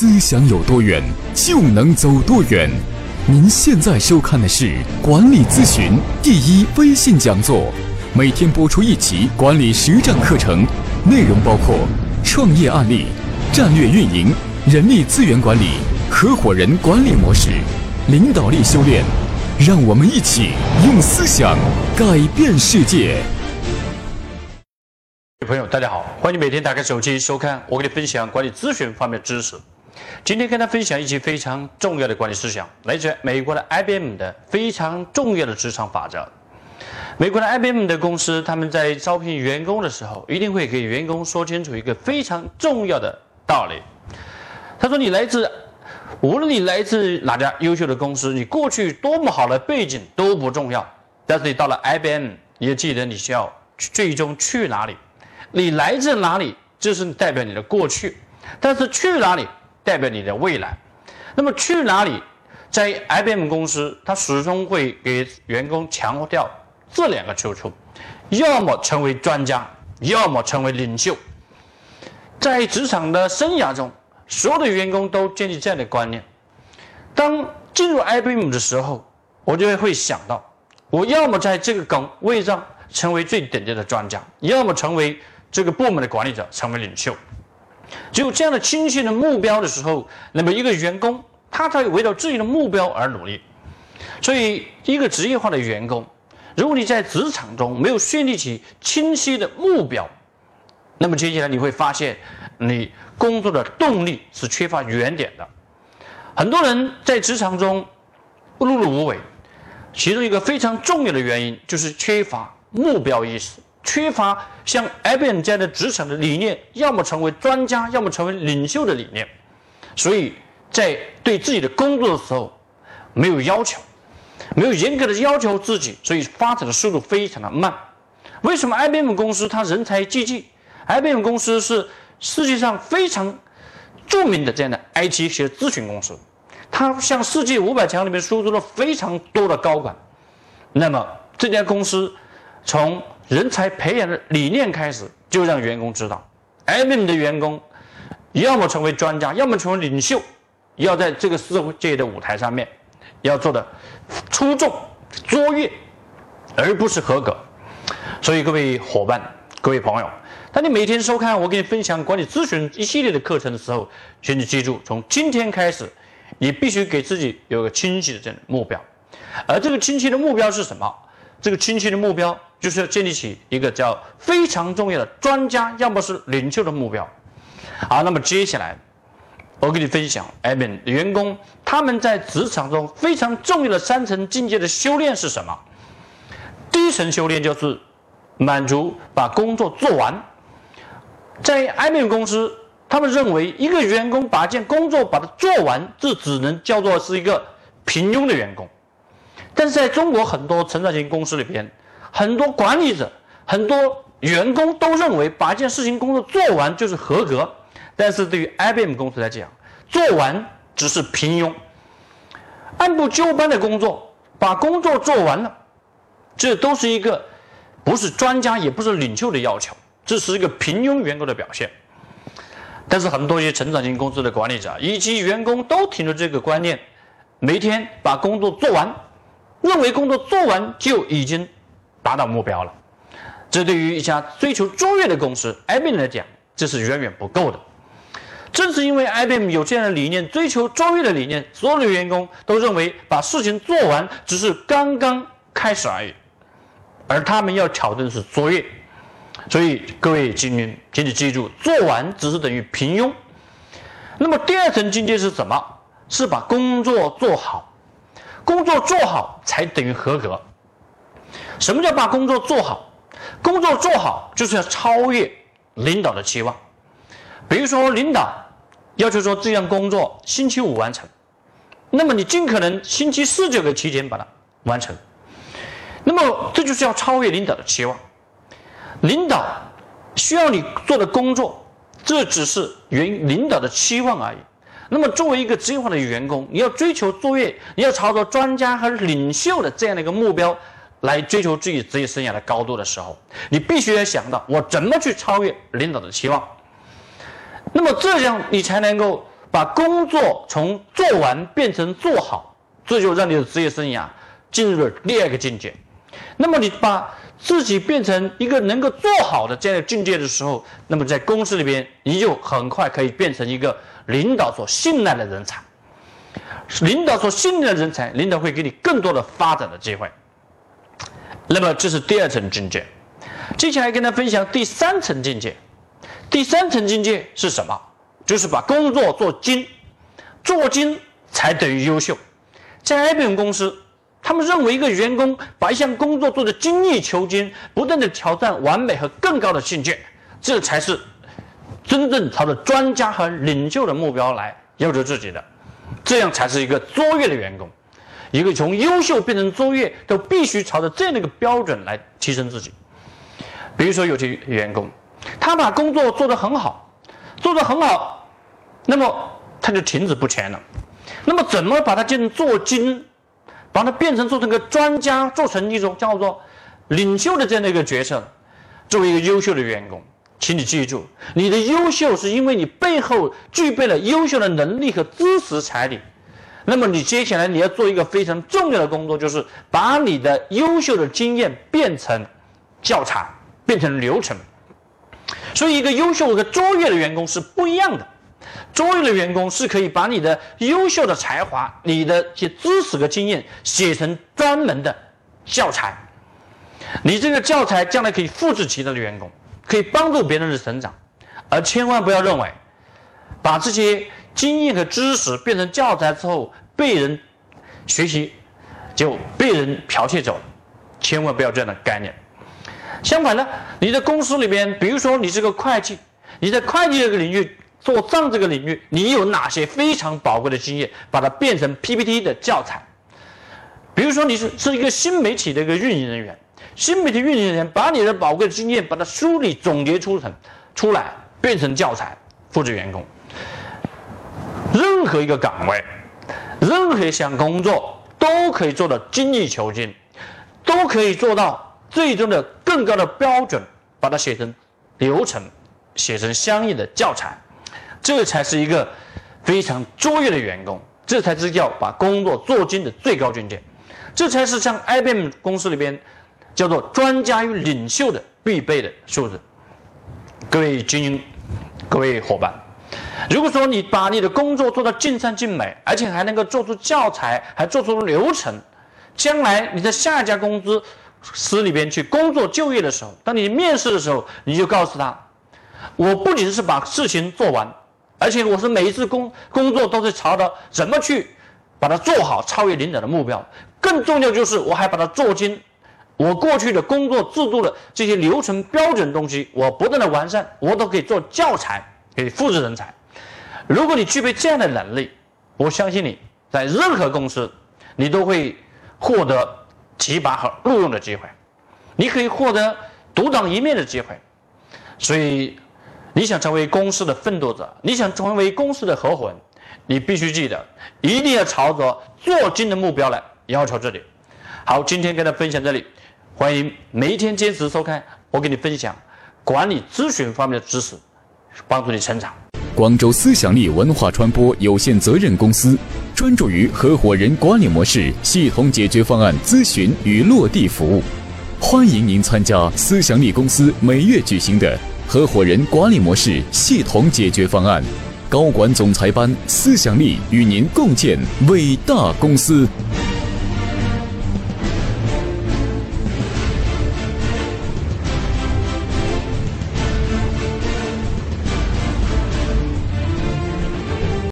思想有多远，就能走多远。您现在收看的是管理咨询第一微信讲座，每天播出一期管理实战课程，内容包括创业案例、战略运营、人力资源管理、合伙人管理模式、领导力修炼。让我们一起用思想改变世界。朋友，大家好，欢迎每天打开手机收看我给你分享管理咨询方面知识。今天跟大家分享一期非常重要的管理思想，来自美国的 IBM 的非常重要的职场法则。美国的 IBM 的公司，他们在招聘员工的时候，一定会给员工说清楚一个非常重要的道理。他说：“你来自。”无论你来自哪家优秀的公司，你过去多么好的背景都不重要。但是你到了 IBM，你要记得你需要最终去哪里。你来自哪里，这是代表你的过去；但是去哪里，代表你的未来。那么去哪里，在 IBM 公司，它始终会给员工强调这两个求处：要么成为专家，要么成为领袖。在职场的生涯中。所有的员工都建立这样的观念：当进入 IBM 的时候，我就会想到，我要么在这个岗位上成为最顶尖的专家，要么成为这个部门的管理者，成为领袖。只有这样的清晰的目标的时候，那么一个员工他才会围绕自己的目标而努力。所以，一个职业化的员工，如果你在职场中没有建立起清晰的目标，那么接下来你会发现，你工作的动力是缺乏原点的。很多人在职场中碌碌无为，其中一个非常重要的原因就是缺乏目标意识，缺乏像 IBM 这样的职场的理念，要么成为专家，要么成为领袖的理念。所以在对自己的工作的时候，没有要求，没有严格的要求自己，所以发展的速度非常的慢。为什么 IBM 公司它人才济济？IBM 公司是世界上非常著名的这样的 IT 企业咨询公司，它向世界五百强里面输出了非常多的高管。那么这家公司从人才培养的理念开始，就让员工知道，IBM 的员工要么成为专家，要么成为领袖，要在这个世界的舞台上面要做的出众卓越，而不是合格。所以各位伙伴，各位朋友。当你每天收看我给你分享管理咨询一系列的课程的时候，请你记住，从今天开始，你必须给自己有个清晰的这样的目标。而这个清晰的目标是什么？这个清晰的目标就是要建立起一个叫非常重要的专家，要么是领袖的目标。好，那么接下来我给你分享，IBM 员工他们在职场中非常重要的三层境界的修炼是什么？第一层修炼就是满足把工作做完。在 IBM 公司，他们认为一个员工把件工作把它做完，这只能叫做是一个平庸的员工。但是在中国很多成长型公司里边，很多管理者、很多员工都认为把一件事情工作做完就是合格。但是对于 IBM 公司来讲，做完只是平庸。按部就班的工作，把工作做完了，这都是一个不是专家也不是领袖的要求。这是一个平庸员工的表现，但是很多一些成长型公司的管理者以及员工都停留这个观念，每天把工作做完，认为工作做完就已经达到目标了。这对于一家追求卓越的公司 IBM 来讲，这是远远不够的。正是因为 IBM 有这样的理念，追求卓越的理念，所有的员工都认为把事情做完只是刚刚开始而已，而他们要挑战的是卓越。所以各位精英，请你记住，做完只是等于平庸。那么第二层境界是什么？是把工作做好，工作做好才等于合格。什么叫把工作做好？工作做好就是要超越领导的期望。比如说，领导要求说这项工作星期五完成，那么你尽可能星期四就可以提前把它完成。那么这就是要超越领导的期望。领导需要你做的工作，这只是原领导的期望而已。那么，作为一个职业化的员工，你要追求卓越，你要朝着专家和领袖的这样的一个目标来追求自己职业生涯的高度的时候，你必须要想到我怎么去超越领导的期望。那么，这样你才能够把工作从做完变成做好，这就让你的职业生涯进入了第二个境界。那么你把自己变成一个能够做好的这样的境界的时候，那么在公司里边，你就很快可以变成一个领导所信赖的人才。领导所信任的人才，领导会给你更多的发展的机会。那么这是第二层境界。接下来跟大家分享第三层境界。第三层境界是什么？就是把工作做精，做精才等于优秀。在 IBM 公司，他们认为一个员工把一项工作做得精益求精，不断的挑战完美和更高的境界，这才是真正朝着专家和领袖的目标来要求自己的。这样才是一个卓越的员工，一个从优秀变成卓越，都必须朝着这样的一个标准来提升自己。比如说，有些员工，他把工作做得很好，做得很好，那么他就停止不前了。那么，怎么把它变成做精，把它变成做成个专家，做成一种叫做领袖的这样的一个角色？作为一个优秀的员工。请你记住，你的优秀是因为你背后具备了优秀的能力和知识财力。那么你接下来你要做一个非常重要的工作，就是把你的优秀的经验变成教材，变成流程。所以，一个优秀和卓越的员工是不一样的。卓越的员工是可以把你的优秀的才华、你的一些知识和经验写成专门的教材。你这个教材将来可以复制其他的员工。可以帮助别人的成长，而千万不要认为，把这些经验和知识变成教材之后被人学习，就被人剽窃走了。千万不要这样的概念。相反呢，你在公司里边，比如说你是个会计，你在会计这个领域做账这个领域，你有哪些非常宝贵的经验，把它变成 PPT 的教材。比如说你是是一个新媒体的一个运营人员。新媒体运营人员把你的宝贵的经验，把它梳理总结出成出来，变成教材，复制员工。任何一个岗位，任何一项工作，都可以做到精益求精，都可以做到最终的更高的标准，把它写成流程，写成相应的教材，这才是一个非常卓越的员工，这才是叫把工作做精的最高境界，这才是像 IBM 公司里边。叫做专家与领袖的必备的素质。各位精英，各位伙伴，如果说你把你的工作做到尽善尽美，而且还能够做出教材，还做出流程，将来你在下一家公司司里边去工作就业的时候，当你面试的时候，你就告诉他，我不仅是把事情做完，而且我是每一次工工作都是朝着怎么去把它做好，超越领导的目标。更重要就是我还把它做精。我过去的工作制度的这些流程标准东西，我不断的完善，我都可以做教材给复制人才。如果你具备这样的能力，我相信你在任何公司，你都会获得提拔和录用的机会，你可以获得独当一面的机会。所以，你想成为公司的奋斗者，你想成为公司的合伙人，你必须记得，一定要朝着做精的目标来要求自己。好，今天跟大家分享这里。欢迎每一天坚持收看，我给你分享管理咨询方面的知识，帮助你成长。广州思想力文化传播有限责任公司专注于合伙人管理模式系统解决方案咨询与落地服务，欢迎您参加思想力公司每月举行的合伙人管理模式系统解决方案高管总裁班，思想力与您共建伟大公司。